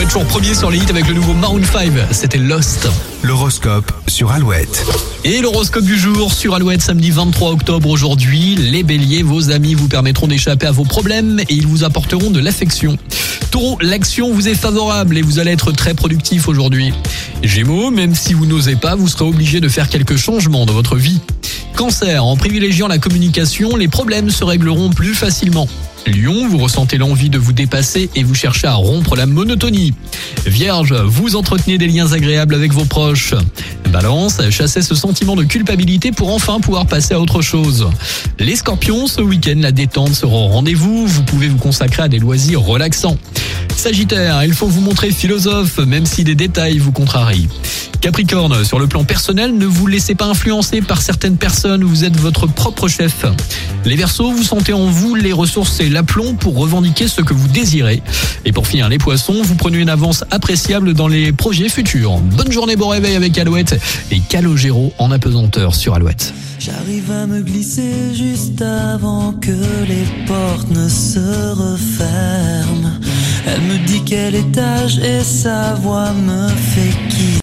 Alouette toujours premier sur les hits avec le nouveau Maroon 5. C'était Lost. L'horoscope sur Alouette. Et l'horoscope du jour sur Alouette samedi 23 octobre aujourd'hui. Les béliers, vos amis vous permettront d'échapper à vos problèmes et ils vous apporteront de l'affection. Taureau, l'action vous est favorable et vous allez être très productif aujourd'hui. Gémeaux, même si vous n'osez pas, vous serez obligé de faire quelques changements dans votre vie. Cancer, en privilégiant la communication, les problèmes se régleront plus facilement. Lion, vous ressentez l'envie de vous dépasser et vous cherchez à rompre la monotonie. Vierge, vous entretenez des liens agréables avec vos proches. Balance, chassez ce sentiment de culpabilité pour enfin pouvoir passer à autre chose. Les scorpions, ce week-end, la détente sera au rendez-vous, vous pouvez vous consacrer à des loisirs relaxants. Sagittaire, il faut vous montrer philosophe, même si des détails vous contrarient. Capricorne, sur le plan personnel, ne vous laissez pas influencer par certaines personnes, vous êtes votre propre chef. Les Verseaux, vous sentez en vous les ressources et l'aplomb pour revendiquer ce que vous désirez. Et pour finir, les Poissons, vous prenez une avance appréciable dans les projets futurs. Bonne journée, bon réveil avec Alouette et Calogero en apesanteur sur Alouette. J'arrive à me glisser juste avant que les portes ne se referment. Elle me dit quel étage et sa voix me fait qui